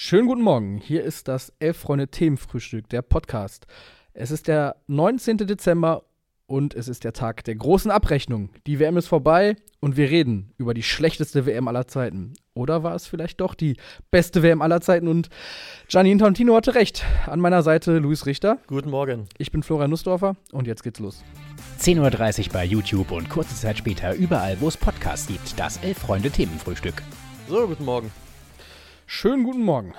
Schönen guten Morgen. Hier ist das Elf-Freunde-Themenfrühstück, der Podcast. Es ist der 19. Dezember und es ist der Tag der großen Abrechnung. Die WM ist vorbei und wir reden über die schlechteste WM aller Zeiten. Oder war es vielleicht doch die beste WM aller Zeiten? Und Gianni Intantino hatte recht. An meiner Seite Luis Richter. Guten Morgen. Ich bin Florian Nussdorfer und jetzt geht's los. 10.30 Uhr bei YouTube und kurze Zeit später überall, wo es Podcasts gibt. Das Elf-Freunde-Themenfrühstück. So, guten Morgen. Schönen guten Morgen.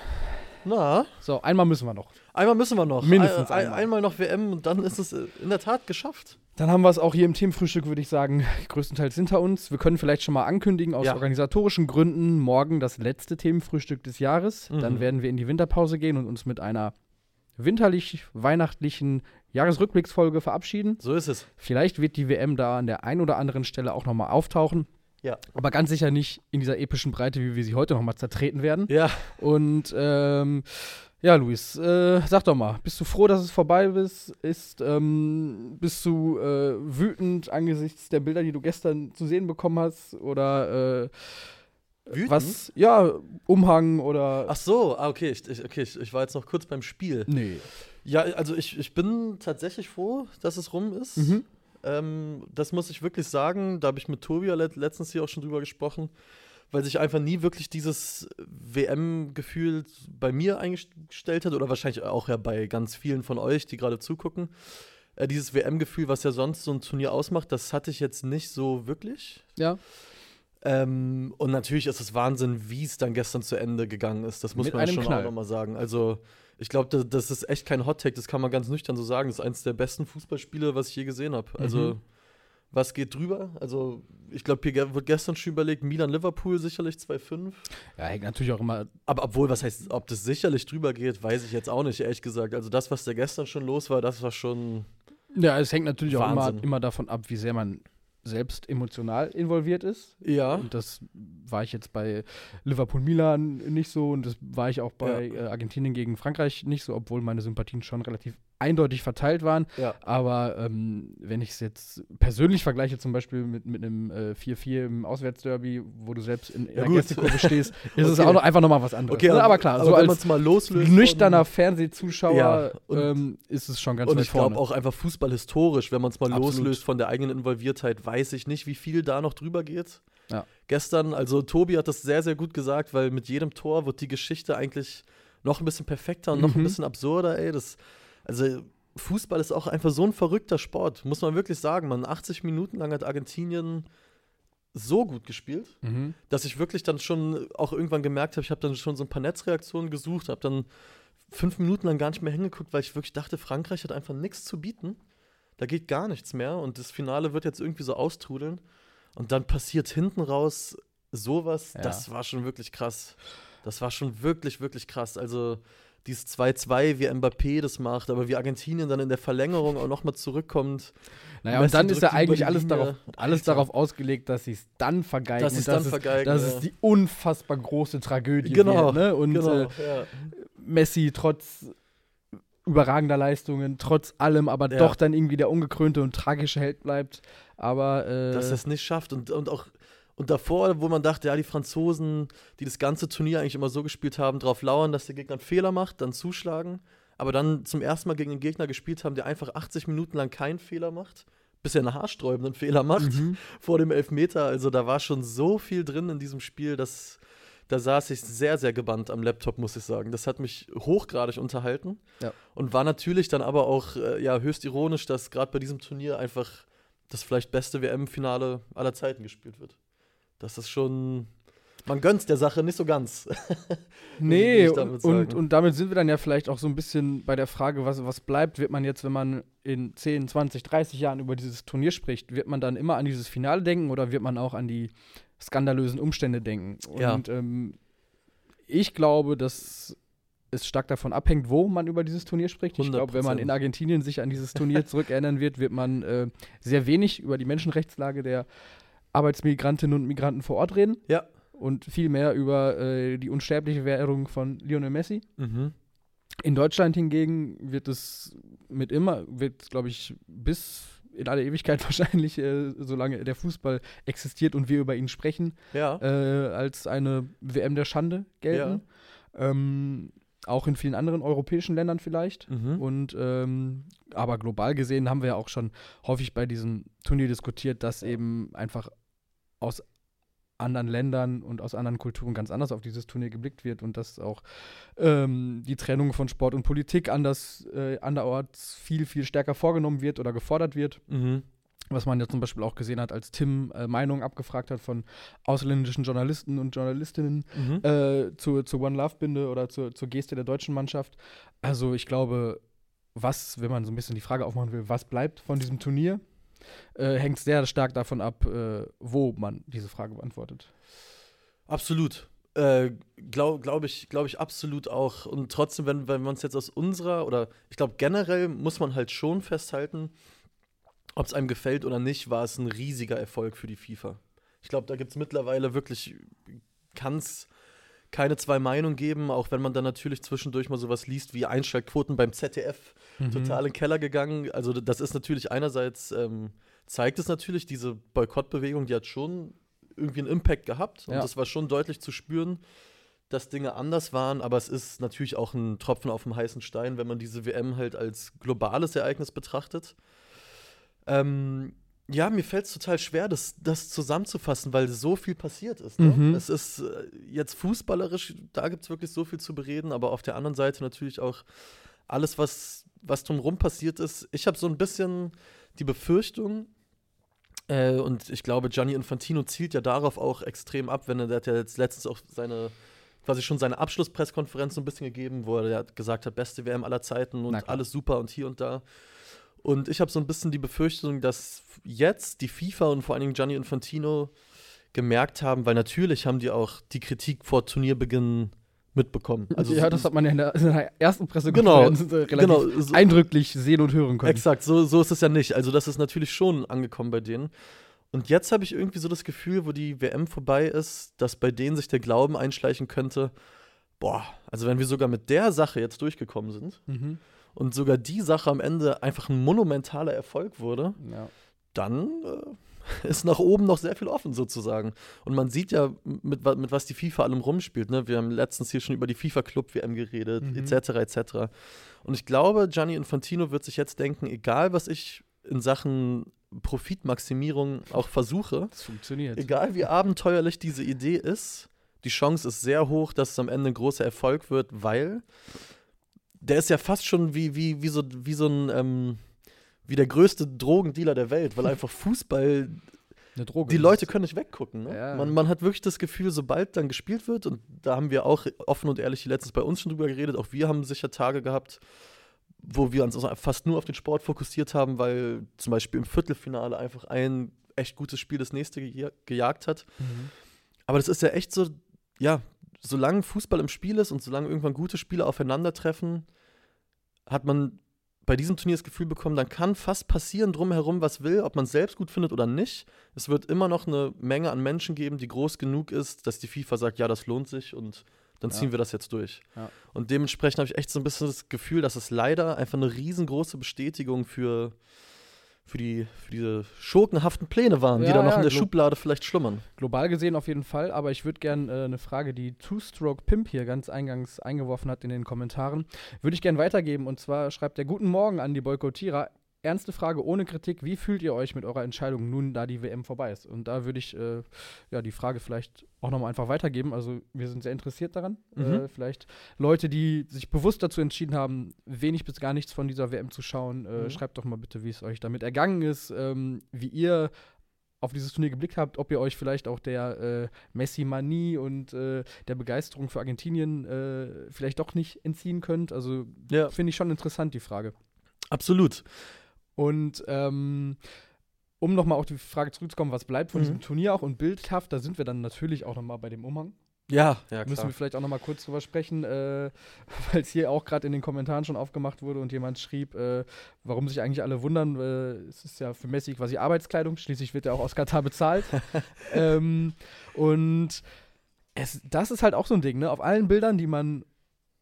Na, So, einmal müssen wir noch. einmal müssen wir noch. Mindestens ein, einmal. einmal noch WM und dann ist es in der Tat geschafft. Dann haben wir es auch hier im Themenfrühstück, würde ich sagen, größtenteils hinter uns. Wir können vielleicht schon mal ankündigen, aus Ja. organisatorischen Gründen, morgen das letzte Themenfrühstück des Jahres. Dann Mhm. werden wir in die Winterpause gehen und uns mit einer winterlich-weihnachtlichen Jahresrückblicksfolge verabschieden. So ist es. Vielleicht wird die WM da an der einen oder anderen Stelle auch nochmal auftauchen. Ja. Aber ganz sicher nicht in dieser epischen Breite, wie wir sie heute nochmal zertreten werden. Ja, Und ähm, ja, Luis, äh, sag doch mal, bist du froh, dass es vorbei ist? ist ähm, bist du äh, wütend angesichts der Bilder, die du gestern zu sehen bekommen hast? Oder äh, wütend. was? Ja, Umhang oder. Ach so, ah, okay, ich, ich, okay ich, ich war jetzt noch kurz beim Spiel. nee. Ja, also ich, ich bin tatsächlich froh, dass es rum ist. Mhm. Ähm, das muss ich wirklich sagen. Da habe ich mit Tobi ja let letztens hier auch schon drüber gesprochen, weil sich einfach nie wirklich dieses WM-Gefühl bei mir eingestellt hat oder wahrscheinlich auch ja bei ganz vielen von euch, die gerade zugucken. Äh, dieses WM-Gefühl, was ja sonst so ein Turnier ausmacht, das hatte ich jetzt nicht so wirklich. Ja. Ähm, und natürlich ist es Wahnsinn, wie es dann gestern zu Ende gegangen ist. Das muss Mit man einem schon Knall. auch nochmal sagen. Also, ich glaube, das, das ist echt kein Hot-Take, das kann man ganz nüchtern so sagen. Das ist eines der besten Fußballspiele, was ich je gesehen habe. Also, Mhm. was geht drüber? Also, ich glaube, hier wird gestern schon überlegt, Milan-Liverpool sicherlich 2-5. Ja, hängt natürlich auch immer. Aber obwohl, was heißt, ob das sicherlich drüber geht, weiß ich jetzt auch nicht, ehrlich gesagt. Also, das, was da gestern schon los war, das war schon. Ja, es hängt natürlich auch immer, Wahnsinn. immer davon ab, wie sehr man selbst emotional involviert ist. Ja. Und das war ich jetzt bei Liverpool-Milan nicht so und das war ich auch bei äh, Argentinien gegen Frankreich nicht so, obwohl meine Sympathien schon relativ eindeutig verteilt waren. Ja. Aber ähm, wenn ich es jetzt persönlich vergleiche, zum Beispiel mit, mit einem äh, 4-4 im Auswärtsderby, wo du selbst in, in Ja, der. Gästekurve stehst, ist es Okay. auch noch, einfach nochmal was anderes. ne? aber klar, so wenn man als es mal loslöst. nüchterner Fernsehzuschauer Ja, und- ähm, ist es schon ganz Und ich glaube auch einfach fußballhistorisch, wenn man es mal Absolut. loslöst von der eigenen Involviertheit, weiß ich nicht, wie viel da noch drüber geht. Ja. Gestern, also Tobi hat das sehr, sehr gut gesagt, weil mit jedem Tor wird die Geschichte eigentlich noch ein bisschen perfekter und noch ein Mhm. bisschen absurder, ey. Das, also Fußball ist auch einfach so ein verrückter Sport, muss man wirklich sagen. Man, 80 Minuten lang hat Argentinien so gut gespielt Mhm. dass ich wirklich dann schon auch irgendwann gemerkt habe, ich habe dann schon so ein paar Netzreaktionen gesucht, habe dann fünf Minuten lang gar nicht mehr hingeguckt, weil ich wirklich dachte, Frankreich hat einfach nichts zu bieten. Da geht gar nichts mehr und das Finale wird jetzt irgendwie so austrudeln. Und dann passiert hinten raus sowas, Ja. das war schon wirklich krass. Das war schon wirklich, wirklich krass. Also dieses 2-2, wie Mbappé das macht, aber wie Argentinien dann in der Verlängerung auch nochmal zurückkommt. Naja, Messi und dann ist ja eigentlich alles, darauf, alles darauf ausgelegt, dass sie es dann vergeigen. Dass und sie's dann es- vergeigen, Dass ja. es die unfassbar große Tragödie Genau, wird. Ne? Und genau, äh, ja. Messi trotz überragender Leistungen, trotz allem, aber Ja. doch dann irgendwie der ungekrönte und tragische Held bleibt. Aber äh, dass er es nicht schafft und, und auch und davor, wo man dachte, ja, die Franzosen, die das ganze Turnier eigentlich immer so gespielt haben, darauf lauern, dass der Gegner einen Fehler macht, dann zuschlagen, aber dann zum ersten Mal gegen einen Gegner gespielt haben, der einfach 80 Minuten lang keinen Fehler macht, bis er einen haarsträubenden Fehler macht Mhm. vor dem Elfmeter. Also da war schon so viel drin in diesem Spiel, dass da saß ich sehr, sehr gebannt am Laptop, muss ich sagen. Das hat mich hochgradig unterhalten. Ja. Und war natürlich dann aber auch äh, ja, höchst ironisch, dass gerade bei diesem Turnier einfach das vielleicht beste WM-Finale aller Zeiten gespielt wird. Das ist schon. Man gönnt's der Sache nicht so ganz. Nee, und, damit und, und damit sind wir dann ja vielleicht auch so ein bisschen bei der Frage, was, was bleibt, wird man jetzt, wenn man in 10, 20, 30 Jahren über dieses Turnier spricht, wird man dann immer an dieses Finale denken oder wird man auch an die skandalösen Umstände denken? Ja. Und ähm, ich glaube, dass es stark davon abhängt, wo man über dieses Turnier spricht. Ich glaube, wenn man 100%. in Argentinien sich an dieses Turnier zurückerinnern wird, wird man äh, sehr wenig über die Menschenrechtslage der Arbeitsmigrantinnen und Migranten vor Ort reden Ja. und viel mehr über äh, die unsterbliche Währung von Lionel Messi. Mhm. In Deutschland hingegen wird es mit immer, wird, glaube ich, bis in alle Ewigkeit wahrscheinlich, äh, solange der Fußball existiert und wir über ihn sprechen, Ja. äh, als eine WM der Schande gelten. Ähm, auch in vielen anderen europäischen Ländern vielleicht. Mhm. Und ähm, aber global gesehen haben wir ja auch schon häufig bei diesem Turnier diskutiert, dass eben einfach aus anderen Ländern und aus anderen Kulturen ganz anders auf dieses Turnier geblickt wird und dass auch ähm, die Trennung von Sport und Politik anders äh, anderorts viel, viel stärker vorgenommen wird oder gefordert wird. Mhm. Was man ja zum Beispiel auch gesehen hat, als Tim äh, Meinungen abgefragt hat von ausländischen Journalisten und Journalistinnen Mhm. äh, zur, zur One Love-Binde oder zur, zur Geste der deutschen Mannschaft. Also ich glaube, was, wenn man so ein bisschen die Frage aufmachen will, was bleibt von diesem Turnier, äh, hängt sehr stark davon ab, äh, wo man diese Frage beantwortet. Absolut. Äh, Glaube glaub ich, glaub ich absolut auch. Und trotzdem, wenn, wenn wir uns jetzt aus unserer, oder ich glaube generell muss man halt schon festhalten, ob es einem gefällt oder nicht, war es ein riesiger Erfolg für die FIFA. Ich glaube, da gibt es mittlerweile wirklich, kann es keine zwei Meinungen geben, auch wenn man dann natürlich zwischendurch mal sowas liest wie Einschaltquoten beim ZDF total in den Keller gegangen. Also das ist natürlich einerseits, ähm, zeigt es natürlich, diese Boykottbewegung, die hat schon irgendwie einen Impact gehabt und Ja. das war schon deutlich zu spüren, dass Dinge anders waren, aber es ist natürlich auch ein Tropfen auf dem heißen Stein, wenn man diese WM halt als globales Ereignis betrachtet. Ähm, ja, mir fällt es total schwer, das, das zusammenzufassen, weil so viel passiert ist. Ne? Mhm. Es ist äh, jetzt fußballerisch, da gibt es wirklich so viel zu bereden, aber auf der anderen Seite natürlich auch alles, was, was drumherum passiert ist. Ich habe so ein bisschen die Befürchtung, äh, und ich glaube, Gianni Infantino zielt ja darauf auch extrem ab, wenn er, der hat ja jetzt letztens auch seine, quasi schon seine Abschlusspresskonferenz so ein bisschen gegeben, wo er gesagt hat, beste WM aller Zeiten und alles super und hier und da. Und ich habe so ein bisschen die Befürchtung, dass jetzt die FIFA und vor allen Dingen Gianni Infantino gemerkt haben, weil natürlich haben die auch die Kritik vor Turnierbeginn mitbekommen. Also ja, das hat man ja in der, in der ersten Genau, Pressekonferenz äh, relativ genau, so- eindrücklich sehen und hören können. Exakt, so, so ist es ja nicht. Also das ist natürlich schon angekommen bei denen. Und jetzt habe ich irgendwie so das Gefühl, wo die WM vorbei ist, dass bei denen sich der Glauben einschleichen könnte, boah, also wenn wir sogar mit der Sache jetzt durchgekommen sind Mhm. Und sogar die Sache am Ende einfach ein monumentaler Erfolg wurde, Ja. dann äh, ist nach oben noch sehr viel offen sozusagen. Und man sieht ja, mit, mit was die FIFA allem rumspielt. Ne? Wir haben letztens hier schon über die FIFA-Club-WM geredet, Mhm. etc. etc. Und ich glaube, Gianni Infantino wird sich jetzt denken, egal was ich in Sachen Profitmaximierung auch versuche, Das funktioniert. egal wie abenteuerlich diese Idee ist, die Chance ist sehr hoch, dass es am Ende ein großer Erfolg wird, weil der ist ja fast schon wie, wie, wie, so, wie so ein, ähm, wie der größte Drogendealer der Welt, weil einfach Fußball, Eine Droge. die Leute können nicht weggucken. Ne? Ja. Man, man hat wirklich das Gefühl, sobald dann gespielt wird, und da haben wir auch offen und ehrlich letztens bei uns schon drüber geredet, auch wir haben sicher Tage gehabt, wo wir uns fast nur auf den Sport fokussiert haben, weil zum Beispiel im Viertelfinale einfach ein echt gutes Spiel das nächste geja- gejagt hat. Mhm. Aber das ist ja echt so, ja, solange Fußball im Spiel ist und solange irgendwann gute Spieler aufeinandertreffen, hat man bei diesem Turnier das Gefühl bekommen, dann kann fast passieren drumherum, was will, ob man es selbst gut findet oder nicht. Es wird immer noch eine Menge an Menschen geben, die groß genug ist, dass die FIFA sagt, ja, das lohnt sich und dann Ja. ziehen wir das jetzt durch. Ja. Und dementsprechend habe ich echt so ein bisschen das Gefühl, dass es leider einfach eine riesengroße Bestätigung für, für, die, für diese schurkenhaften Pläne waren, die Ja, da noch ja, in der Schublade vielleicht schlummern. Global gesehen auf jeden Fall, aber ich würde gerne äh, eine Frage, die Two-Stroke Pimp hier ganz eingangs eingeworfen hat in den Kommentaren, würde ich gerne weitergeben. Und zwar schreibt er Guten Morgen an die Boykottierer. Ernste Frage ohne Kritik. Wie fühlt ihr euch mit eurer Entscheidung nun, da die WM vorbei ist? Und da würde ich äh, ja, die Frage vielleicht auch nochmal einfach weitergeben. Also, wir sind sehr interessiert daran. Mhm. Äh, vielleicht Leute, die sich bewusst dazu entschieden haben, wenig bis gar nichts von dieser WM zu schauen, äh, Mhm. schreibt doch mal bitte, wie es euch damit ergangen ist, ähm, wie ihr auf dieses Turnier geblickt habt, ob ihr euch vielleicht auch der äh, Messi-Manie und äh, der Begeisterung für Argentinien äh, vielleicht doch nicht entziehen könnt. Also Ja, finde ich schon interessant, die Frage. absolut. Und ähm, um nochmal auf die Frage zurückzukommen, was bleibt von Mhm. diesem Turnier auch und bildhaft, da sind wir dann natürlich auch nochmal bei dem Umhang. Ja, ja, Müssen wir vielleicht auch nochmal kurz drüber sprechen, äh, weil es hier auch gerade in den Kommentaren schon aufgemacht wurde und jemand schrieb, äh, warum sich eigentlich alle wundern. Äh, es ist ja für Messi quasi Arbeitskleidung, schließlich wird er auch aus Katar bezahlt. ähm, und es, das ist halt auch so ein Ding, ne? Auf allen Bildern, die man,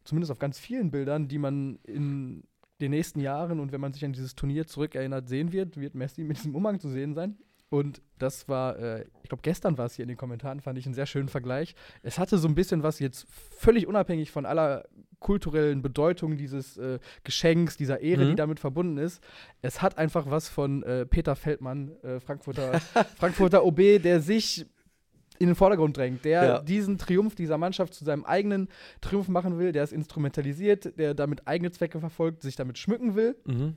zumindest auf ganz vielen Bildern, die man in den nächsten Jahren und wenn man sich an dieses Turnier zurückerinnert sehen wird, wird Messi mit diesem Umhang zu sehen sein. Und das war, äh, ich glaube, gestern war es hier in den Kommentaren, fand ich einen sehr schönen Vergleich. Es hatte so ein bisschen was jetzt völlig unabhängig von aller kulturellen Bedeutung dieses äh, Geschenks, dieser Ehre, Mhm. die damit verbunden ist. Es hat einfach was von äh, Peter Feldmann, äh, Frankfurter, Frankfurter OB, der sich in den Vordergrund drängt, der Ja. diesen Triumph dieser Mannschaft zu seinem eigenen Triumph machen will, der es instrumentalisiert, der damit eigene Zwecke verfolgt, sich damit schmücken will. Mhm.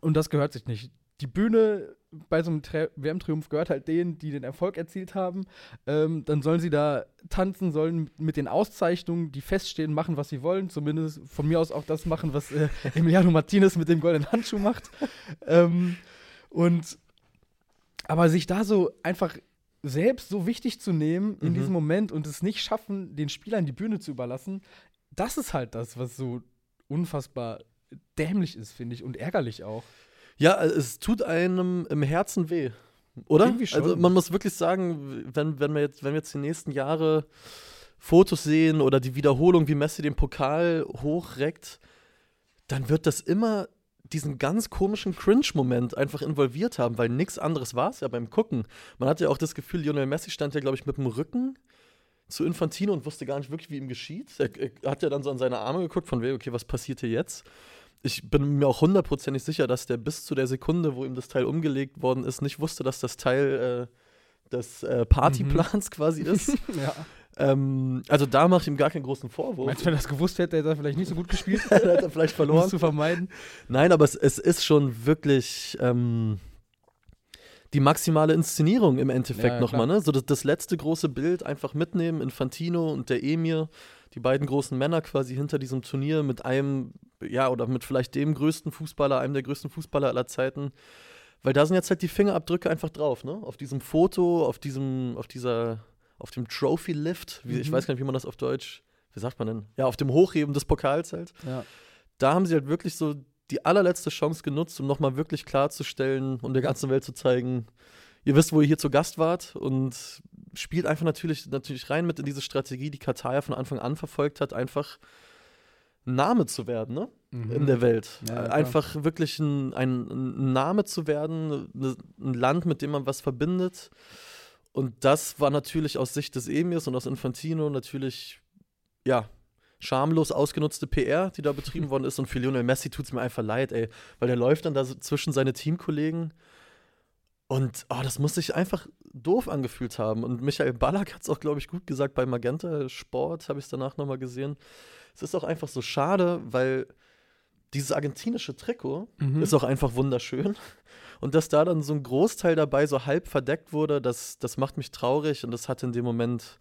Und das gehört sich nicht. Die Bühne bei so einem Tri- WM-Triumph gehört halt denen, die den Erfolg erzielt haben. Ähm, dann sollen sie da tanzen, sollen mit den Auszeichnungen, die feststehen, machen, was sie wollen. Zumindest von mir aus auch das machen, was äh, Emiliano Martinez mit dem goldenen Handschuh macht. ähm, und aber sich da so einfach selbst so wichtig zu nehmen in Mhm. diesem Moment und es nicht schaffen, den Spielern die Bühne zu überlassen, das ist halt das, was so unfassbar dämlich ist, finde ich, und ärgerlich auch. Ja, äh, es tut einem im Herzen weh. Oder? Also man muss wirklich sagen, wenn, wenn, wir jetzt, wenn wir jetzt die nächsten Jahre Fotos sehen oder die Wiederholung, wie Messi den Pokal hochreckt, dann wird das immer diesen ganz komischen Cringe-Moment einfach involviert haben, weil nichts anderes war es ja beim Gucken. Man hatte ja auch das Gefühl, Lionel Messi stand ja, glaube ich, mit dem Rücken zu Infantino und wusste gar nicht wirklich, wie ihm geschieht. Er, er hat ja dann so an seine Arme geguckt, von wegen, okay, was passiert hier jetzt? Ich bin mir auch hundertprozentig sicher, dass der bis zu der Sekunde, wo ihm das Teil umgelegt worden ist, nicht wusste, dass das Teil äh, des äh, Partyplans quasi ist. ja. Ähm, also da mache ich ihm gar keinen großen Vorwurf. Meinst du, wenn er das gewusst hätte, hätte er vielleicht nicht so gut gespielt, Dann hat er vielleicht um verloren. zu vermeiden? Nein, aber es, es ist schon wirklich ähm, die maximale Inszenierung im Endeffekt Ja, ja, nochmal. Ne? So das, das letzte große Bild einfach mitnehmen, Infantino und der Emir, die beiden großen Männer quasi hinter diesem Turnier mit einem, ja, oder mit vielleicht dem größten Fußballer, einem der größten Fußballer aller Zeiten. Weil da sind jetzt halt die Fingerabdrücke einfach drauf, ne? Auf diesem Foto, auf diesem, auf dieser, auf dem Trophy-Lift, wie, ich Mhm. weiß gar nicht, wie man das auf Deutsch, wie sagt man denn? Ja, auf dem Hochheben des Pokals halt Ja. da haben sie halt wirklich so die allerletzte Chance genutzt, um nochmal wirklich klarzustellen und der ganzen Welt zu zeigen, ihr wisst, wo ihr hier zu Gast wart und spielt einfach natürlich, natürlich rein mit in diese Strategie, die Katar ja von Anfang an verfolgt hat, einfach ein Name zu werden, ne? In der Welt. Mhm. Ja, einfach wirklich ein, ein, ein Name zu werden, ne- ein Land, mit dem man was verbindet. Und das war natürlich aus Sicht des Emirs und aus Infantino natürlich, ja, schamlos ausgenutzte PR, die da betrieben worden ist. Und für Lionel Messi tut es mir einfach leid, ey. Weil der läuft dann da so zwischen seine Teamkollegen. Und oh, das muss sich einfach doof angefühlt haben. Und Michael Ballack hat es auch, glaube ich, gut gesagt bei Magenta Sport, habe ich es danach nochmal gesehen. Es ist auch einfach so schade, weil dieses argentinische Trikot Mhm. ist auch einfach wunderschön. Und dass da dann so ein Großteil dabei so halb verdeckt wurde, das, das macht mich traurig und das hat in dem Moment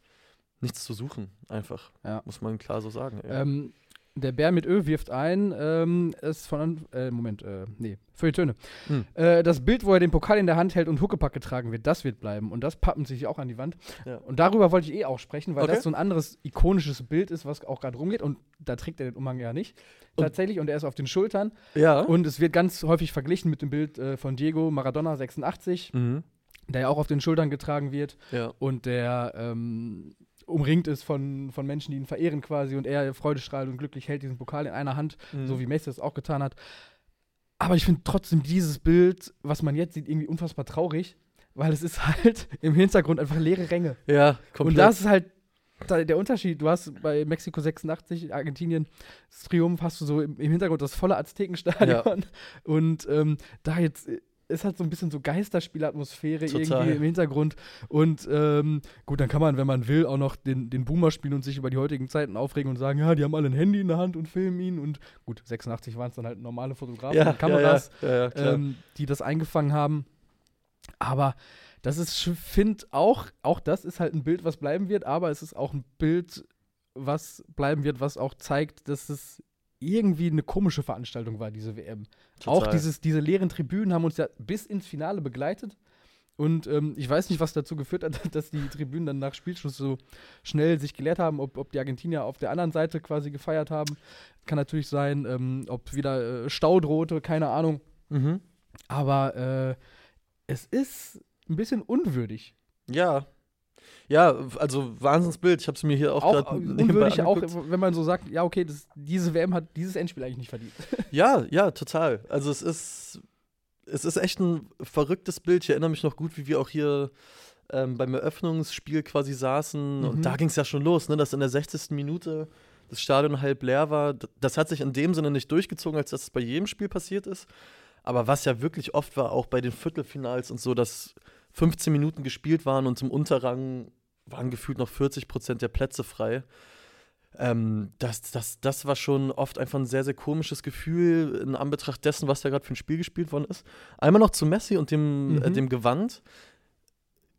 nichts zu suchen, einfach. Ja. Muss man klar so sagen. Ähm, der Bär mit Ö wirft ein, ähm, ist von, äh, Moment, äh, nee, für die Töne. Hm. Äh, das Bild, wo er den Pokal in der Hand hält und Huckepack getragen wird, das wird bleiben. Und das pappen sich auch an die Wand. Ja. Und darüber wollte ich eh auch sprechen, weil Okay. das so ein anderes ikonisches Bild ist, was auch gerade rumgeht. Und da trägt er den Umhang ja nicht. Und- Tatsächlich. Und er ist auf den Schultern. Ja. Und es wird ganz häufig verglichen mit dem Bild äh, von Diego Maradona 86, mhm. der ja auch auf den Schultern getragen wird. Ja. und der ähm, umringt ist von, von Menschen, die ihn verehren quasi und er freudestrahlend und glücklich hält diesen Pokal in einer Hand, Mhm. so wie Messi das auch getan hat. Aber ich finde trotzdem dieses Bild, was man jetzt sieht, irgendwie unfassbar traurig, weil es ist halt im Hintergrund einfach leere Ränge. Ja, komplett. Und das ist halt der Unterschied. Du hast bei Mexiko 86, Argentinien, das Triumph, hast du so im, Hintergrund das volle Aztekenstadion. Und ähm, da jetzt äh, ist halt so ein bisschen so Geisterspielatmosphäre irgendwie im Hintergrund. Und ähm, gut, dann kann man, wenn man will, auch noch den, den Boomer spielen und sich über die heutigen Zeiten aufregen und sagen, ja, die haben alle ein Handy in der Hand und filmen ihn. Und gut, 86 waren es dann halt normale Fotografen ja, mit Kameras Ja, ja, ähm, die das eingefangen haben. Aber das ist, finde auch, auch das ist halt ein Bild, was bleiben wird, aber es ist auch ein Bild, was bleiben wird, was auch zeigt, dass es irgendwie eine komische Veranstaltung war, diese WM. Auch Total. dieses, diese leeren Tribünen haben uns ja bis ins Finale begleitet. Und ähm, ich weiß nicht, was dazu geführt hat, dass die Tribünen dann nach Spielschluss so schnell sich geleert haben, ob, ob die Argentinier auf der anderen Seite quasi gefeiert haben. Kann natürlich sein, ähm, ob wieder äh, Stau drohte, keine Ahnung. Mhm. Aber äh, es ist ein bisschen unwürdig. Ja. Ja, also Wahnsinnsbild. Ich habe es mir hier auch, Auch gerade äh, unwürdig, auch wenn man so sagt, ja, okay, das, diese WM hat dieses Endspiel eigentlich nicht verdient. Ja, ja, total. Also es ist, es ist echt ein verrücktes Bild. Ich erinnere mich noch gut, wie wir auch hier ähm, beim Eröffnungsspiel quasi saßen. Mhm. Und da ging es ja schon los, ne, dass in der 60. Minute das Stadion halb leer war. Das hat sich in dem Sinne nicht durchgezogen, als dass es bei jedem Spiel passiert ist. Aber was ja wirklich oft war, auch bei den Viertelfinals und so, dass 15 Minuten gespielt waren und im Unterrang waren gefühlt noch 40 Prozent der Plätze frei. Ähm, das, das, das war schon oft einfach ein sehr, sehr komisches Gefühl in Anbetracht dessen, was da gerade für ein Spiel gespielt worden ist. Einmal noch zu Messi und dem, Mhm. äh, dem Gewand.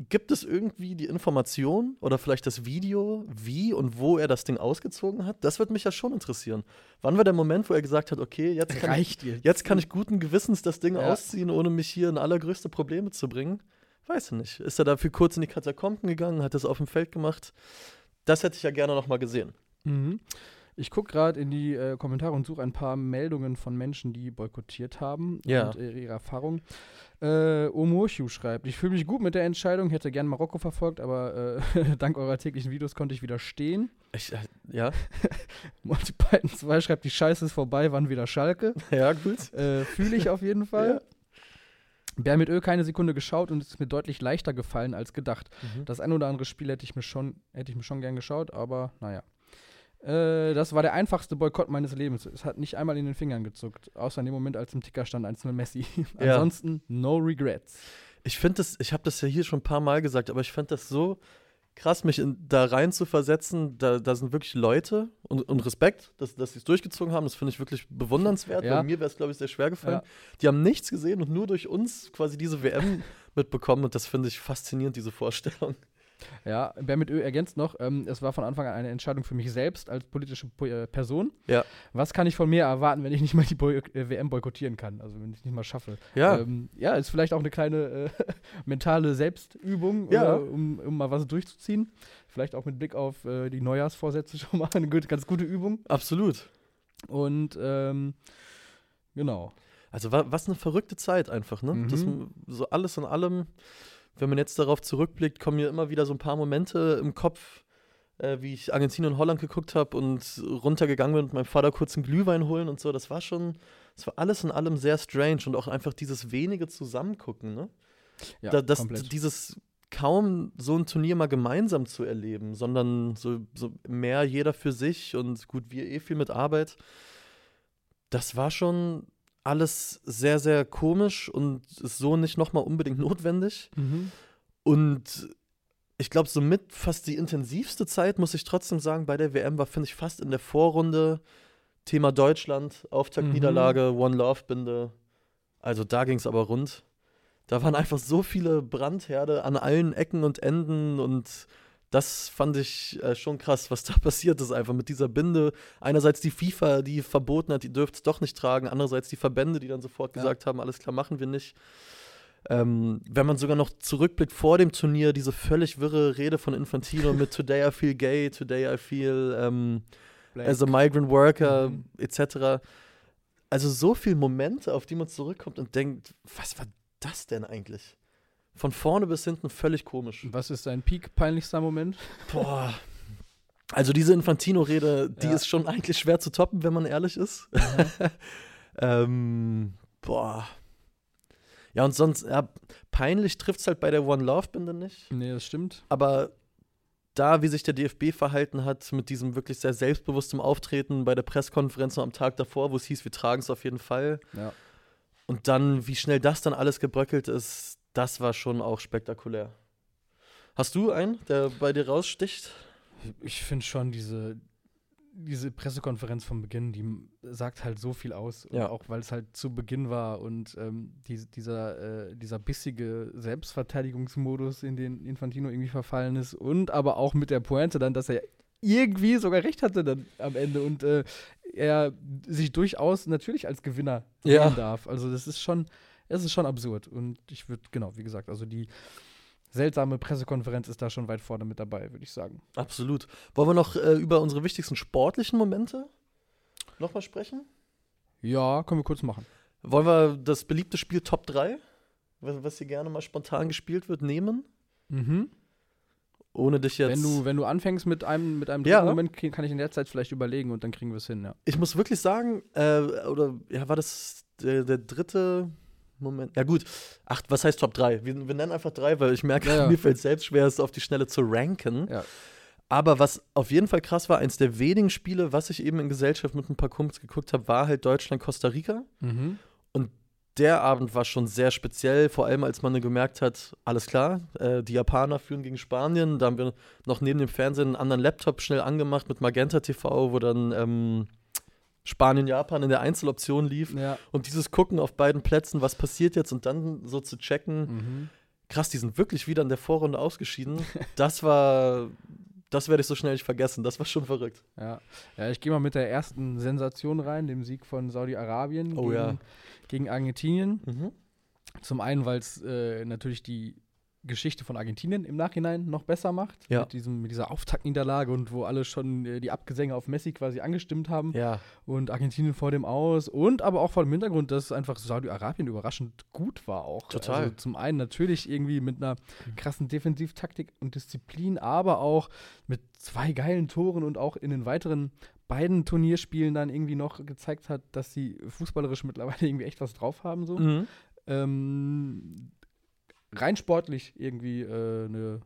Gibt es irgendwie die Information oder vielleicht das Video, wie und wo er das Ding ausgezogen hat? Das würde mich ja schon interessieren. Wann war der Moment, wo er gesagt hat, okay, jetzt kann, ich, Reicht dir. jetzt kann ich guten Gewissens das Ding Ja. ausziehen, ohne mich hier in allergrößte Probleme zu bringen? Weiß ich nicht. Ist er dafür kurz in die Katakomben gegangen, hat das auf dem Feld gemacht? Das hätte ich ja gerne noch mal gesehen. Mhm. Ich gucke gerade in die äh, Kommentare und suche ein paar Meldungen von Menschen, die boykottiert haben Ja. und äh, ihre Erfahrungen. Äh, Omoshu schreibt, ich fühle mich gut mit der Entscheidung, hätte gern Marokko verfolgt, aber äh, dank eurer täglichen Videos konnte ich widerstehen. Ich, äh, ja, Monty Python 2 schreibt, die Scheiße ist vorbei, wann wieder Schalke. ja, gut. Äh, Fühle ich auf jeden Fall. Bär mit Öl keine Sekunde geschaut und es ist mir deutlich leichter gefallen als gedacht. Mhm. Das ein oder andere Spiel hätte ich mir schon, hätte ich mir schon gern geschaut, aber naja. Äh, das war der einfachste Boykott meines Lebens. Es hat nicht einmal in den Fingern gezuckt, außer in dem Moment, als im Ticker stand 1-0 Messi. Ansonsten no regrets. Ich finde das, ich habe das ja hier schon ein paar Mal gesagt, aber ich fand das so krass, mich in, da rein zu versetzen. Da, da sind wirklich Leute und, und Respekt, dass, dass sie es durchgezogen haben. Das finde ich wirklich bewundernswert. Ja. Weil mir wäre es, glaube ich, sehr schwer gefallen. Ja. Die haben nichts gesehen und nur durch uns quasi diese WM mitbekommen. Und das finde ich faszinierend, diese Vorstellung. Ja, Bär mit Ö ergänzt noch, ähm, es war von Anfang an eine Entscheidung für mich selbst als politische Po- äh, Person. Ja. Was kann ich von mir erwarten, wenn ich nicht mal die Boy äh, WM boykottieren kann? Also wenn ich es nicht mal schaffe. Ja, Ähm, ja, ist vielleicht auch eine kleine äh, mentale Selbstübung, Ja. oder, um, um mal was durchzuziehen. Vielleicht auch mit Blick auf äh, die Neujahrsvorsätze schon mal eine gut, ganz gute Übung. absolut. Und ähm, genau. Also wa was eine verrückte Zeit einfach, ne? Mhm. Das, so alles in allem, wenn man jetzt darauf zurückblickt, kommen mir immer wieder so ein paar Momente im Kopf, äh, wie ich Argentinien und Holland geguckt habe und runtergegangen bin und meinem Vater kurz einen Glühwein holen und so. Das war schon, das war alles in allem sehr strange und auch einfach dieses wenige Zusammengucken, ne? Ja, da, das, komplett. dieses kaum so ein Turnier mal gemeinsam zu erleben, sondern so, so mehr jeder für sich und gut, wir eh viel mit Arbeit. Das war schon alles sehr, sehr komisch und ist so nicht nochmal unbedingt notwendig. Mhm. Und ich glaube, somit fast die intensivste Zeit, muss ich trotzdem sagen, bei der WM war, finde ich, fast in der Vorrunde Thema Deutschland, Auftaktniederlage, One Love Binde. Also da ging es aber rund. Da waren einfach so viele Brandherde an allen Ecken und Enden und das fand ich äh, schon krass, was da passiert ist, einfach mit dieser Binde. Einerseits die FIFA, die verboten hat, die dürft es doch nicht tragen. Andererseits die Verbände, die dann sofort Ja. gesagt haben, alles klar, machen wir nicht. Ähm, wenn man sogar noch zurückblickt vor dem Turnier, diese völlig wirre Rede von Infantino mit Today I feel gay, today I feel ähm, as a migrant worker, Mhm. etc. Also so viele Momente, auf die man zurückkommt und denkt, was war das denn eigentlich? Von vorne bis hinten völlig komisch. Was ist dein Peak peinlichster Moment? Boah. Also diese Infantino-Rede, die Ja. ist schon eigentlich schwer zu toppen, wenn man ehrlich ist. ähm, boah. Ja, und sonst, ja, peinlich trifft es halt bei der One Love-Binde nicht. Nee, das stimmt. Aber da, wie sich der DFB verhalten hat, mit diesem wirklich sehr selbstbewusstem Auftreten bei der Pressekonferenz noch am Tag davor, wo es hieß, wir tragen es auf jeden Fall. Ja. Und dann, wie schnell das dann alles gebröckelt ist, das war schon auch spektakulär. Hast du einen, der bei dir raussticht? Ich finde schon diese, diese Pressekonferenz vom Beginn, die sagt halt so viel aus. Ja. Auch weil es halt zu Beginn war und ähm, die, dieser, äh, dieser bissige Selbstverteidigungsmodus, in den Infantino irgendwie verfallen ist. Und aber auch mit der Pointe dann, dass er irgendwie sogar recht hatte dann am Ende und äh, er sich durchaus natürlich als Gewinner Ja. sehen darf. Also das ist schon, es ist schon absurd. Und ich würde, genau, wie gesagt, also die seltsame Pressekonferenz ist da schon weit vorne mit dabei, würde ich sagen. Absolut. Wollen wir noch äh, über unsere wichtigsten sportlichen Momente nochmal sprechen? Ja, können wir kurz machen. Wollen wir das beliebte Spiel Top 3, was, hier gerne mal spontan gespielt wird, nehmen? Mhm. Ohne dich jetzt. Wenn du, wenn du anfängst mit einem, mit einem Ja. dritten Moment, kann ich in der Zeit vielleicht überlegen und dann kriegen wir es hin, ja. ich muss wirklich sagen, äh, oder ja, war das der, der dritte, Moment. Ja, gut. Ach, was heißt Top 3? Wir, wir nennen einfach drei, weil ich merke, Ja, ja. mir fällt selbst schwer, es auf die Schnelle zu ranken. Ja. Aber was auf jeden Fall krass war, eins der wenigen Spiele, was ich eben in Gesellschaft mit ein paar Kumpels geguckt habe, war halt Deutschland-Costa Rica. Mhm. Der Abend war schon sehr speziell, vor allem als man gemerkt hat, alles klar, äh, die Japaner führen gegen Spanien. Da haben wir noch neben dem Fernsehen einen anderen Laptop schnell angemacht mit Magenta TV, wo dann ähm, Spanien-Japan in der Einzeloption lief. Ja. Und dieses Gucken auf beiden Plätzen, was passiert jetzt und dann so zu checken, Mhm. krass, die sind wirklich wieder in der Vorrunde ausgeschieden. Das war, das werde ich so schnell nicht vergessen. Das war schon verrückt. Ja. ja, ich gehe mal mit der ersten Sensation rein, dem Sieg von Saudi-Arabien Oh gegen, ja. gegen Argentinien. Mhm. Zum einen, weil es äh, natürlich die Geschichte von Argentinien im Nachhinein noch besser macht. Ja. Mit, diesem, mit dieser Auftaktniederlage und wo alle schon äh, die Abgesänge auf Messi quasi angestimmt haben. Ja, Und Argentinien vor dem Aus. Und aber auch vor dem Hintergrund, dass einfach Saudi-Arabien überraschend gut war auch. Total. Also zum einen natürlich irgendwie mit einer krassen Defensivtaktik und Disziplin, aber auch mit zwei geilen Toren und auch in den weiteren beiden Turnierspielen dann irgendwie noch gezeigt hat, dass sie fußballerisch mittlerweile irgendwie echt was drauf haben. So. mhm. Ähm, rein sportlich irgendwie äh, eine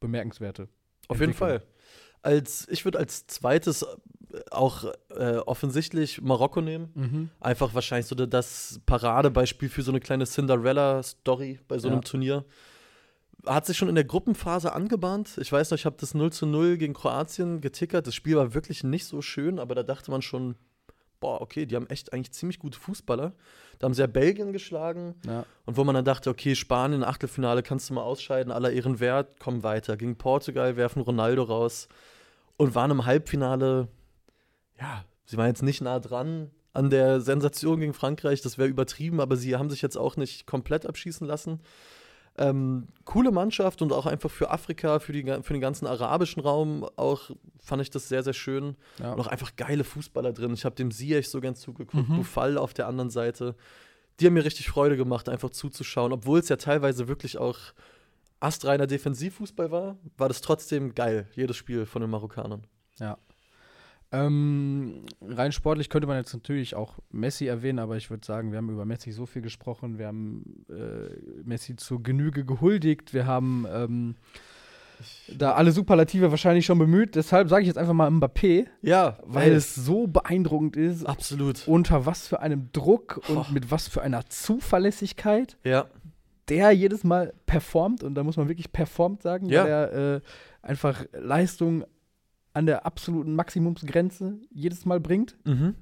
bemerkenswerte. auf jeden. Fall. Als, ich würde als zweites äh, auch äh, offensichtlich Marokko nehmen. Mhm. Einfach wahrscheinlich so das Paradebeispiel für so eine kleine Cinderella-Story bei so einem Ja. Turnier. Hat sich schon in der Gruppenphase angebahnt. Ich weiß noch, ich habe das 0 zu 0 gegen Kroatien getickert. Das Spiel war wirklich nicht so schön, aber da dachte man schon, boah, okay, die haben echt eigentlich ziemlich gute Fußballer. Da haben sie ja Belgien geschlagen Ja. und wo man dann dachte, okay, Spanien, Achtelfinale kannst du mal ausscheiden, aller Ehren wert, komm weiter. Gegen Portugal werfen Ronaldo raus und waren im Halbfinale, ja, sie waren jetzt nicht nah dran an der Sensation gegen Frankreich, das wäre übertrieben, aber sie haben sich jetzt auch nicht komplett abschießen lassen. Ähm, coole Mannschaft und auch einfach für Afrika, für, die, für den ganzen arabischen Raum auch fand ich das sehr, sehr schön. Ja. Und auch einfach geile Fußballer drin. Ich habe dem Ziyech so gern zugeguckt, Mhm. Bufal auf der anderen Seite. Die haben mir richtig Freude gemacht, einfach zuzuschauen. Obwohl es ja teilweise wirklich auch astreiner Defensivfußball war, war das trotzdem geil, jedes Spiel von den Marokkanern. Ähm, rein sportlich könnte man jetzt natürlich auch Messi erwähnen, aber ich würde sagen, wir haben über Messi so viel gesprochen, wir haben äh, Messi zur Genüge gehuldigt, wir haben ähm, da alle Superlative wahrscheinlich schon bemüht, deshalb sage ich jetzt einfach mal Mbappé, Ja, weil es so beeindruckend ist, absolut. unter was für einem Druck und Boah. mit was für einer Zuverlässigkeit Ja, der jedes Mal performt, und da muss man wirklich performt sagen, Ja. weil er äh, einfach Leistung an der absoluten Maximumsgrenze jedes Mal bringt mhm.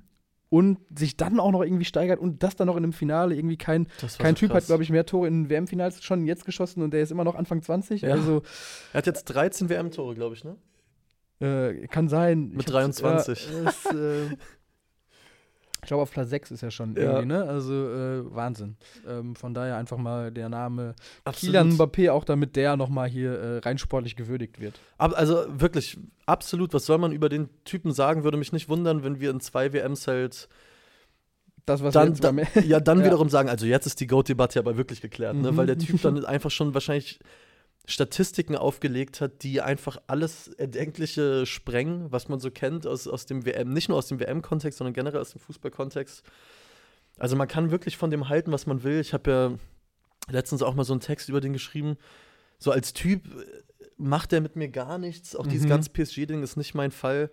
und sich dann auch noch irgendwie steigert und das dann noch in einem Finale irgendwie kein, kein so Typ krass. hat, glaube ich, mehr Tore in WM-Finals schon jetzt geschossen und der ist immer noch Anfang 20. Ja. Also Er hat jetzt 13 WM-Tore, glaube ich, ne? äh, kann sein. Mit Ich hab's- 23. Ja, ist, äh, ich glaube, auf Platz 6 ist er schon Ja. irgendwie, ne? Also äh, Wahnsinn. Ähm, von daher einfach mal der Name Absolut. Kylian Mbappé, auch damit der nochmal hier äh, rein sportlich gewürdigt wird. Ab, also wirklich, absolut. Was soll man über den Typen sagen? Würde mich nicht wundern, wenn wir in zwei WMs halt Das, was dann, beim- ja, dann Ja. wiederum sagen, also jetzt ist die Goat-Debatte aber wirklich geklärt, ne? Mhm. weil der Typ dann einfach schon wahrscheinlich Statistiken aufgelegt hat, die einfach alles Erdenkliche sprengen, was man so kennt aus, aus dem WM, nicht nur aus dem WM-Kontext, sondern generell aus dem Fußball-Kontext. Also man kann wirklich von dem halten, was man will. Ich habe ja letztens auch mal so einen Text über den geschrieben. So als Typ äh, macht er mit mir gar nichts. Auch dieses Mhm. ganze PSG-Ding ist nicht mein Fall.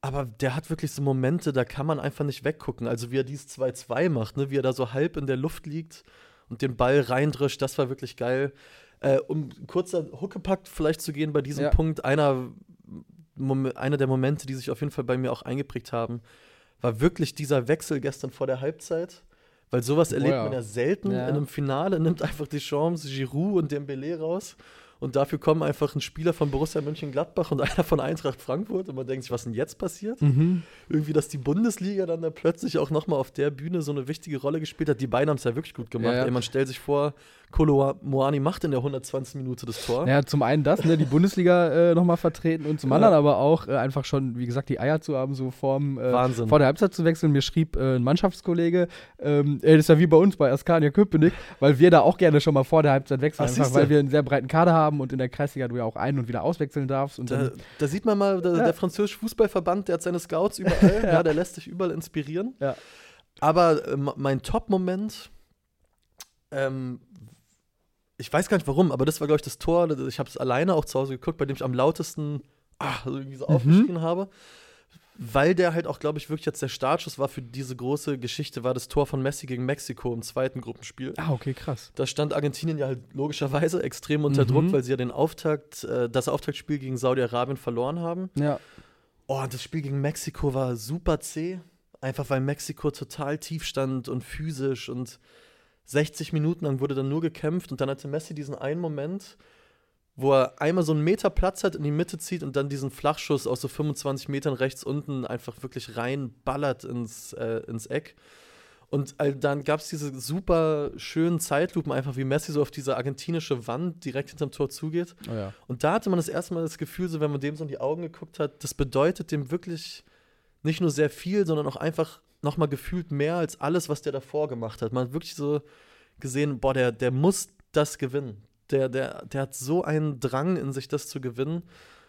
Aber der hat wirklich so Momente, da kann man einfach nicht weggucken. Also wie er dieses 2-2 macht, ne? wie er da so halb in der Luft liegt und den Ball reindrischt, das war wirklich geil. Äh, um kurzer Huckepack vielleicht zu gehen bei diesem Ja. Punkt, einer, Mom einer der Momente, die sich auf jeden Fall bei mir auch eingeprägt haben, war wirklich dieser Wechsel gestern vor der Halbzeit. Weil sowas erlebt ja. man ja selten Ja. in einem Finale, nimmt einfach die Chance, Giroud und Dembélé raus. Und dafür kommen einfach ein Spieler von Borussia Mönchengladbach und einer von Eintracht Frankfurt. Und man denkt sich, was denn jetzt passiert? Mhm. Irgendwie, dass die Bundesliga dann da plötzlich auch nochmal auf der Bühne so eine wichtige Rolle gespielt hat. Die beiden haben es ja wirklich gut gemacht. Ja. Ey, man stellt sich vor, Kolo Moani macht in der 120. Minute das Tor. Ja, zum einen das, ne, die Bundesliga äh, nochmal vertreten und zum Ja. anderen aber auch äh, einfach schon, wie gesagt, die Eier zu haben, so vorm, äh, Wahnsinn. vor der Halbzeit zu wechseln. Mir schrieb äh, ein Mannschaftskollege, ähm, ey, das ist ja wie bei uns bei Askania Köpenick, weil wir da auch gerne schon mal vor der Halbzeit wechseln, Ach, einfach weil wir einen sehr breiten Kader haben und in der Kreisliga du ja auch ein- und wieder auswechseln darfst. Und Da, dann, da sieht man mal, der, Ja. der französische Fußballverband, der hat seine Scouts überall, ja. der lässt sich überall inspirieren. Ja. Aber äh, mein Top-Moment Ähm, ich weiß gar nicht warum, aber das war, glaube ich, das Tor. Ich habe es alleine auch zu Hause geguckt, bei dem ich am lautesten ah, irgendwie so Mhm. aufgeschrien habe. Weil der halt auch, glaube ich, wirklich jetzt der Startschuss war für diese große Geschichte, war das Tor von Messi gegen Mexiko im zweiten Gruppenspiel. Ah, okay, krass. Da stand Argentinien ja halt logischerweise extrem unter Mhm. Druck, weil sie ja den Auftakt, äh, das Auftaktspiel gegen Saudi-Arabien verloren haben. Ja. Oh, das Spiel gegen Mexiko war super zäh. Einfach weil Mexiko total tief stand und physisch und 60 Minuten lang wurde dann nur gekämpft und dann hatte Messi diesen einen Moment, wo er einmal so einen Meter Platz hat, in die Mitte zieht und dann diesen Flachschuss aus so 25 Metern rechts unten einfach wirklich reinballert ins, äh, ins Eck. Und dann gab es diese super schönen Zeitlupen, einfach wie Messi so auf diese argentinische Wand direkt hinterm Tor zugeht. Oh ja. Und da hatte man das erste Mal das Gefühl, so wenn man dem so in die Augen geguckt hat, das bedeutet dem wirklich nicht nur sehr viel, sondern auch einfach nochmal gefühlt mehr als alles, was der davor gemacht hat. Man hat wirklich so gesehen, boah, der, der muss das gewinnen. Der, der, der hat so einen Drang in sich, das zu gewinnen.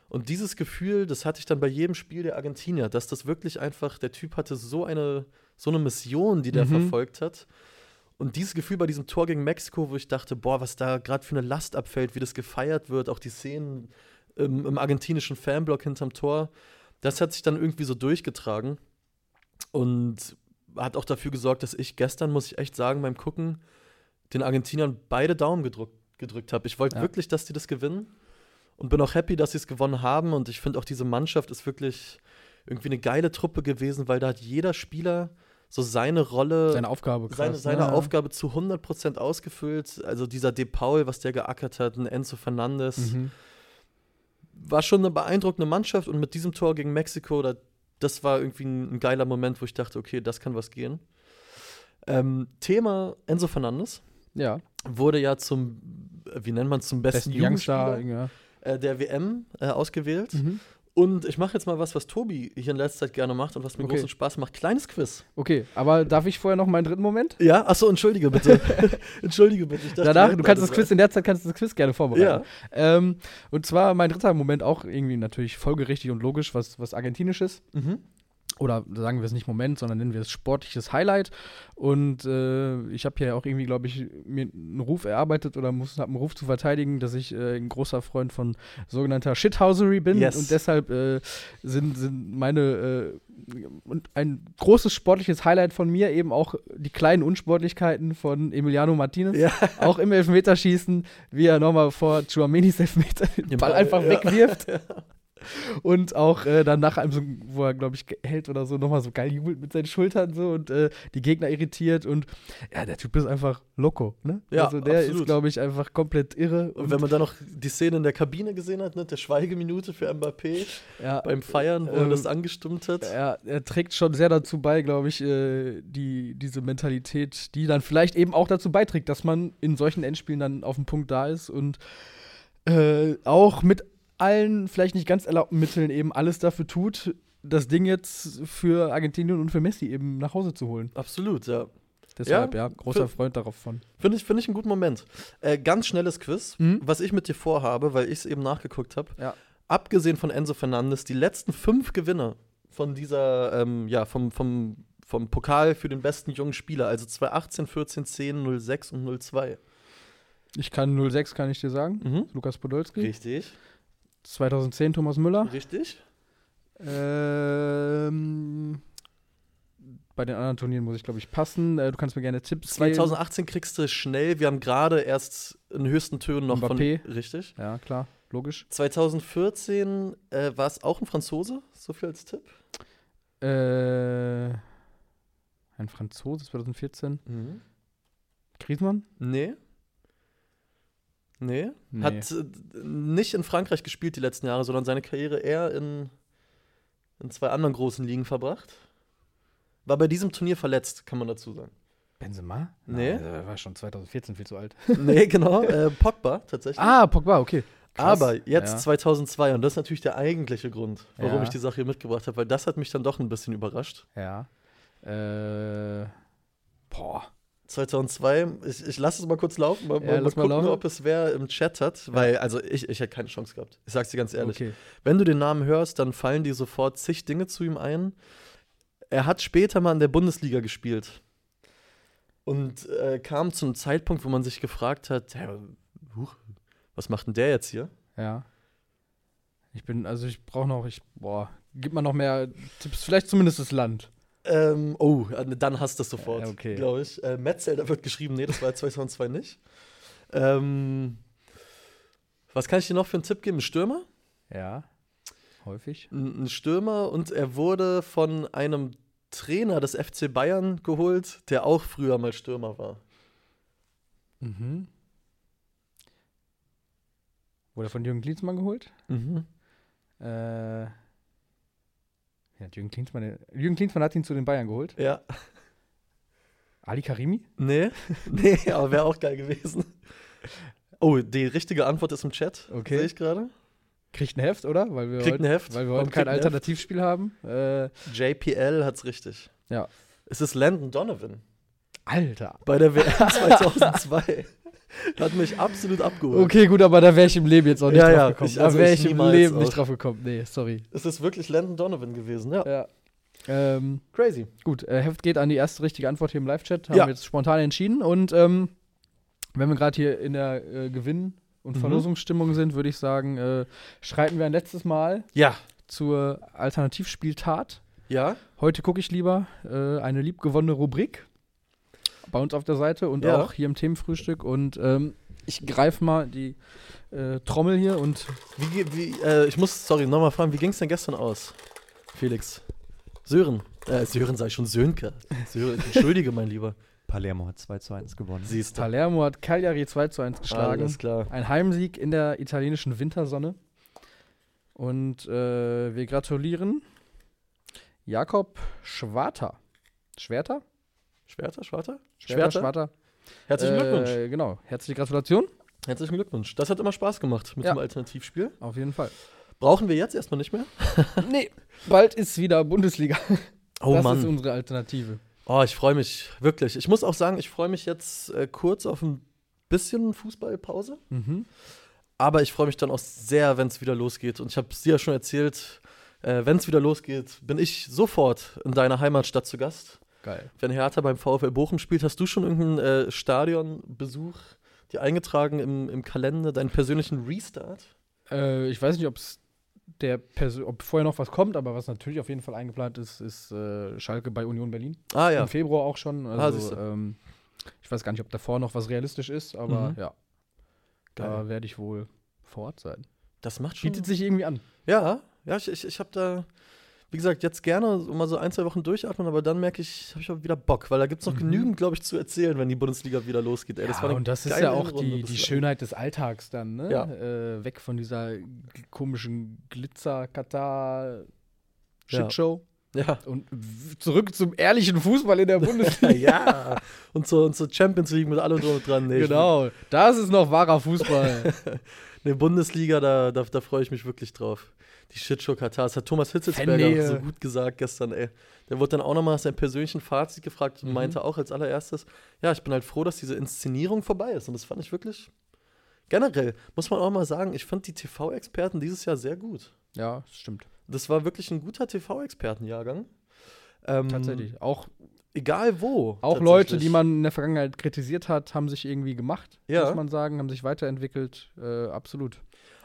Und dieses Gefühl, das hatte ich dann bei jedem Spiel der Argentinier, dass das wirklich einfach, der Typ hatte so eine, so eine Mission, die der Mhm. verfolgt hat. Und dieses Gefühl bei diesem Tor gegen Mexiko, wo ich dachte, boah, was da gerade für eine Last abfällt, wie das gefeiert wird, auch die Szenen im, im argentinischen Fanblock hinterm Tor, das hat sich dann irgendwie so durchgetragen und hat auch dafür gesorgt, dass ich gestern, muss ich echt sagen, beim Gucken den Argentiniern beide Daumen gedrückt, gedrückt habe. Ich wollte Ja. wirklich, dass die das gewinnen und bin auch happy, dass sie es gewonnen haben. Und ich finde auch, diese Mannschaft ist wirklich irgendwie eine geile Truppe gewesen, weil da hat jeder Spieler so seine Rolle, Seine Aufgabe, krass. seine, seine ja. Aufgabe zu 100% ausgefüllt. Also dieser De Paul, was der geackert hat, ein Enzo Fernandes Mhm. war schon eine beeindruckende Mannschaft und mit diesem Tor gegen Mexiko, da, das war irgendwie ein, ein geiler Moment, wo ich dachte, okay, das kann was gehen. Ähm, Thema Enzo Fernandes Ja, wurde ja zum, wie nennt man es, zum besten, besten Youngster. Jugendspieler Ja. äh, der WM äh, ausgewählt. Mhm. Und ich mache jetzt mal was, was Tobi hier in letzter Zeit gerne macht und was mir Okay. großen Spaß macht. Kleines Quiz. Okay, aber darf ich vorher noch meinen dritten Moment? Ja, achso, entschuldige bitte. entschuldige bitte. Dachte, Danach, du kannst das Quiz in der Zeit kannst du das Quiz gerne vorbereiten. Ja. Ähm, und zwar mein dritter Moment auch irgendwie natürlich folgerichtig und logisch, was, was argentinisches. Mhm. Oder sagen wir es nicht Moment, sondern nennen wir es sportliches Highlight. Und äh, ich habe hier auch irgendwie, glaube ich, mir einen Ruf erarbeitet oder muss habe einen Ruf zu verteidigen, dass ich äh, ein großer Freund von sogenannter Shithousery bin. Yes. Und deshalb äh, sind, sind meine äh, und ein großes sportliches Highlight von mir eben auch die kleinen Unsportlichkeiten von Emiliano Martinez. Ja. Auch im Elfmeterschießen, wie er nochmal vor Chuaminis Elfmeter den Ball Ball, einfach ja. wegwirft. Und auch äh, dann nach einem, so, wo er, glaube ich, hält oder so, nochmal so geil jubelt mit seinen Schultern so und äh, die Gegner irritiert. Und ja, der Typ ist einfach loco, ne? Ja, also der absolut. ist, glaube ich, einfach komplett irre. Und wenn man dann noch die Szene in der Kabine gesehen hat, ne, der Schweigeminute für Mbappé ja, beim Feiern, wo er Ähm, das angestimmt hat. er, er trägt schon sehr dazu bei, glaube ich, äh, die, diese Mentalität, die dann vielleicht eben auch dazu beiträgt, dass man in solchen Endspielen dann auf dem Punkt da ist und äh, auch mit allen vielleicht nicht ganz erlaubten Mitteln eben alles dafür tut, das Ding jetzt für Argentinien und für Messi eben nach Hause zu holen. Absolut, ja. Deshalb, Ja, ja, großer Freund darauf von. Finde ich, find ich einen guten Moment. Äh, ganz schnelles Quiz, Mhm. was ich mit dir vorhabe, weil ich es eben nachgeguckt habe. Ja. Abgesehen von Enzo Fernandes, die letzten fünf Gewinner von dieser, ähm, ja, vom, vom, vom Pokal für den besten jungen Spieler, also 2018, 14, 10, 06 und 02. Ich kann 06, kann ich dir sagen. Mhm. Lukas Podolski. Richtig, 2010 Thomas Müller. richtig. Ähm, bei den anderen Turnieren muss ich, glaube ich, passen. Äh, du kannst mir gerne Tipps geben. 2018 kriegst du schnell, wir haben gerade erst in höchsten Tönen noch Mbappé. von. Richtig. Ja, klar, logisch. 2014 äh, war es auch ein Franzose, so viel als Tipp. Äh, ein Franzose, 2014. Mhm. Griezmann? Nee. Nee. Nee. Hat äh, nicht in Frankreich gespielt die letzten Jahre, sondern seine Karriere eher in, in zwei anderen großen Ligen verbracht. War bei diesem Turnier verletzt, kann man dazu sagen. Benzema? Nee. Nein, er war schon 2014 viel zu alt. nee, genau. Äh, Pogba tatsächlich. ah, Pogba, okay. Krass. Aber jetzt Ja. 2002, und das ist natürlich der eigentliche Grund, warum Ja. ich die Sache hier mitgebracht habe, weil das hat mich dann doch ein bisschen überrascht. Ja. Äh, boah. 2002, ich, ich lasse es mal kurz laufen, mal, Ja, mal, mal gucken, laufen. ob es wer im Chat hat, weil, also ich, ich hätte keine Chance gehabt. Ich sag's dir ganz ehrlich. Okay. Wenn du den Namen hörst, dann fallen dir sofort zig Dinge zu ihm ein. Er hat später mal in der Bundesliga gespielt. Und äh, kam zum Zeitpunkt, wo man sich gefragt hat, hä, huch, was macht denn der jetzt hier? Ja. Ich bin, also ich brauche noch, ich, boah, gib mal noch mehr Tipps, vielleicht zumindest das Land. Ähm, oh, äh, dann hast du es sofort, Äh, okay. glaube ich. Äh, Metzelder wird geschrieben, nee, das war 2002 nicht. Ähm, was kann ich dir noch für einen Tipp geben? Ein Stürmer? Ja. Häufig. Ein ein Stürmer und er wurde von einem Trainer des FC Bayern geholt, der auch früher mal Stürmer war. Mhm. Wurde von Jürgen Klinsmann geholt? Mhm. Äh. Ja, Jürgen Klinsmann, Jürgen Klinsmann hat ihn zu den Bayern geholt. Ja. Ali Karimi? Nee, nee, aber wäre auch geil gewesen. Oh, die richtige Antwort ist im Chat. Okay. Sehe ich gerade. Kriegt ein Heft, oder? Weil wir Kriegt heute, ein Heft. Weil wir heute kein? Alternativspiel haben. Äh, JPL hat's richtig. ja. Es ist Landon Donovan Alter. bei der WM 2002. Hat mich absolut abgeholt. Okay, gut, aber da wäre ich im Leben jetzt auch nicht Ja, drauf ja, gekommen. ich- da also wäre ich ich im Leben auch. nicht drauf gekommen. Nee, sorry. Es ist wirklich Landon Donovan gewesen, ja. Ja. Ähm, Crazy. gut, äh, Heft geht an die erste richtige Antwort hier im Live-Chat. Haben wir jetzt spontan entschieden. Und ähm, wenn wir gerade hier in der äh, Gewinn- und Mhm. Verlosungsstimmung sind, würde ich sagen, äh, schreiten wir ein letztes Mal Ja. zur Alternativspieltat. Ja. Heute gucke ich lieber äh, eine liebgewonnene Rubrik bei uns auf der Seite und Ja. auch hier im Themenfrühstück. Und ähm, ich greife mal die äh, Trommel hier und Wie, wie, äh, ich muss, sorry, nochmal fragen, wie ging es denn gestern aus, Felix? Sören. Äh, Sören sei schon Sönke. Sören, entschuldige, mein Lieber. Palermo hat 2 zu 1 gewonnen. Siehst du. Palermo hat Cagliari 2 zu 1 geschlagen. Alles klar. Ein Heimsieg in der italienischen Wintersonne. Und äh, wir gratulieren Jakob Schwarter. Schwerter? Schwerter, Schwarter? Schwerter, Schwerter? Schwarter. Herzlichen Glückwunsch. Äh, genau. Herzliche Gratulation. Herzlichen Glückwunsch. Das hat immer Spaß gemacht mit Ja. dem Alternativspiel. Auf jeden Fall. Brauchen wir jetzt erstmal nicht mehr? nee, bald ist wieder Bundesliga. Oh das Mann. ist unsere Alternative. Oh, ich freue mich wirklich. Ich muss auch sagen, ich freue mich jetzt äh, kurz auf ein bisschen Fußballpause. Mhm. Aber ich freue mich dann auch sehr, wenn es wieder losgeht. Und ich habe es dir ja schon erzählt, äh, wenn es wieder losgeht, bin ich sofort in deiner Heimatstadt zu Gast. Geil. Wenn Hertha beim VfL Bochum spielt, hast du schon irgendeinen äh, Stadionbesuch dir eingetragen im, im Kalender, deinen persönlichen Restart? Äh, ich weiß nicht, ob's der Perso ob vorher noch was kommt, aber was natürlich auf jeden Fall eingeplant ist, ist äh, Schalke bei Union Berlin. Ah ja. Im Februar auch schon. Ah, Also, siehste. ähm, ich weiß gar nicht, ob davor noch was realistisch ist, aber Mhm. ja, Geil. da werde ich wohl vor Ort sein. Das macht schon. Bietet sich irgendwie an. Ja, ja, ich, ich, ich habe da, wie gesagt, jetzt gerne mal so ein, zwei Wochen durchatmen, aber dann merke ich, habe ich auch wieder Bock, weil da gibt es noch Mhm. genügend, glaube ich, zu erzählen, wenn die Bundesliga wieder losgeht. Ey, das ja, und das ist ja auch die, die. Schönheit des Alltags dann, ne? Ja. Äh, weg von dieser komischen Glitzer-Katar- Ja. Ja. und zurück zum ehrlichen Fußball in der Bundesliga. ja. Und zur, und zur Champions League mit allem drum und dran. Nee, genau, das ist noch wahrer Fußball. Nee, Bundesliga, da, da, da freue ich mich wirklich drauf. Die Shitshow Katar, das hat Thomas Hitzelsberger so gut gesagt gestern, ey. Der wurde dann auch nochmal seinem persönlichen Fazit gefragt und Mhm. meinte auch als allererstes, ja, ich bin halt froh, dass diese Inszenierung vorbei ist. Und das fand ich wirklich, generell, muss man auch mal sagen, ich fand die TV-Experten dieses Jahr sehr gut. ja, das stimmt. Das war wirklich ein guter TV-Expertenjahrgang. Ähm, Tatsächlich. Auch, Egal wo. auch Leute, die man in der Vergangenheit kritisiert hat, haben sich irgendwie gemacht, Ja. muss man sagen, haben sich weiterentwickelt. Äh, absolut.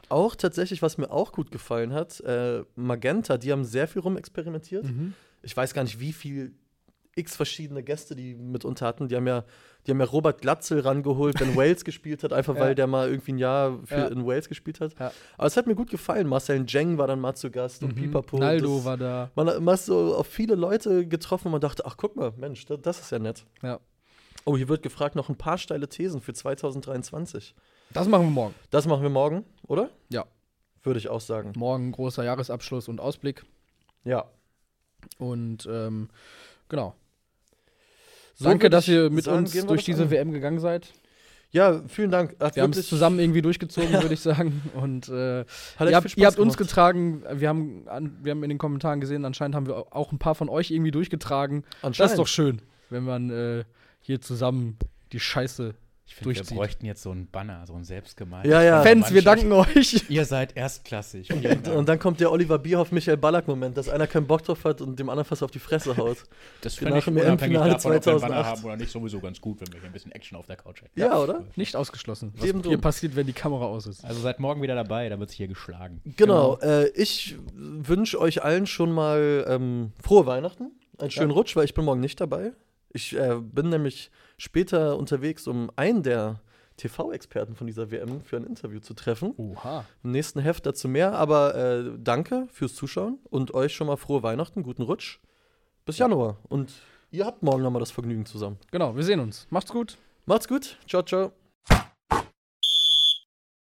Auch tatsächlich, was mir auch gut gefallen hat, äh, Magenta, die haben sehr viel rumexperimentiert. Mhm. ich weiß gar nicht, wie viel x verschiedene Gäste die mitunter hatten. Die haben ja, die haben ja Robert Glatzel rangeholt, wenn Wales gespielt hat, einfach Ja. weil der mal irgendwie ein Jahr Ja. in Wales gespielt hat. Ja. Aber es hat mir gut gefallen. Marcel Jeng war dann mal zu Gast und Mhm. Pipapo. Naldo das, war da. Man hat immer so auf viele Leute getroffen und man dachte, ach guck mal, Mensch, das, das ist ja nett. Ja. Oh, hier wird gefragt, noch ein paar steile Thesen für 2023. Das machen wir morgen. Das machen wir morgen, oder? Ja. Würde ich auch sagen. Morgen großer Jahresabschluss und Ausblick. Ja. Und ähm, genau. So Danke, dass ihr mit sagen, uns durch diese an. WM gegangen seid. Ja, vielen Dank. Hat Wir haben es zusammen irgendwie durchgezogen, würde ich sagen. Und äh, ihr habt, ihr habt uns getragen. Wir haben, an, wir haben in den Kommentaren gesehen, anscheinend haben wir auch ein paar von euch irgendwie durchgetragen. Das ist doch schön, wenn man äh, hier zusammen die Scheiße. Ich finde, wir bräuchten jetzt so einen Banner, so einen selbstgemeinten. Ja, ja. Fans, wir danken euch. Ihr seid erstklassig. Und dann kommt der Oliver Bierhoff, Michael Ballack-Moment, dass einer keinen Bock drauf hat und dem anderen fast auf die Fresse haut. Das finde ich unabhängig davon, ob wir einen Banner 2008. haben oder nicht, sowieso ganz gut, wenn wir hier ein bisschen Action auf der Couch hätten. Ja, oder? Nicht ausgeschlossen. Was hier passiert, wenn die Kamera aus ist. Also seid morgen wieder dabei, da wird sich hier geschlagen. Genau, Äh, ich wünsche euch allen schon mal ähm, frohe Weihnachten, einen schönen Rutsch, weil ich bin morgen nicht dabei. Ich äh, bin nämlich später unterwegs, um einen der TV-Experten von dieser WM für ein Interview zu treffen. Oha. Im nächsten Heft dazu mehr, aber äh, danke fürs Zuschauen und euch schon mal frohe Weihnachten, guten Rutsch. Bis Januar. Und ihr habt morgen nochmal das Vergnügen zusammen. Genau, wir sehen uns. Macht's gut. Macht's gut. Ciao, ciao.